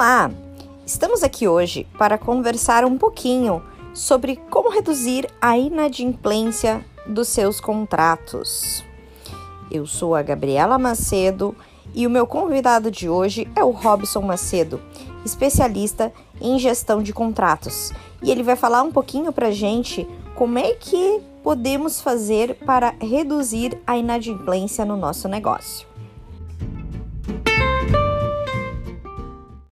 Olá! Estamos aqui hoje para conversar um pouquinho sobre como reduzir a inadimplência dos seus contratos. Eu sou a Gabriela Macedo e o meu convidado de hoje é o Robson Macedo, especialista em gestão de contratos. E ele vai falar um pouquinho para gente como é que podemos fazer para reduzir a inadimplência no nosso negócio.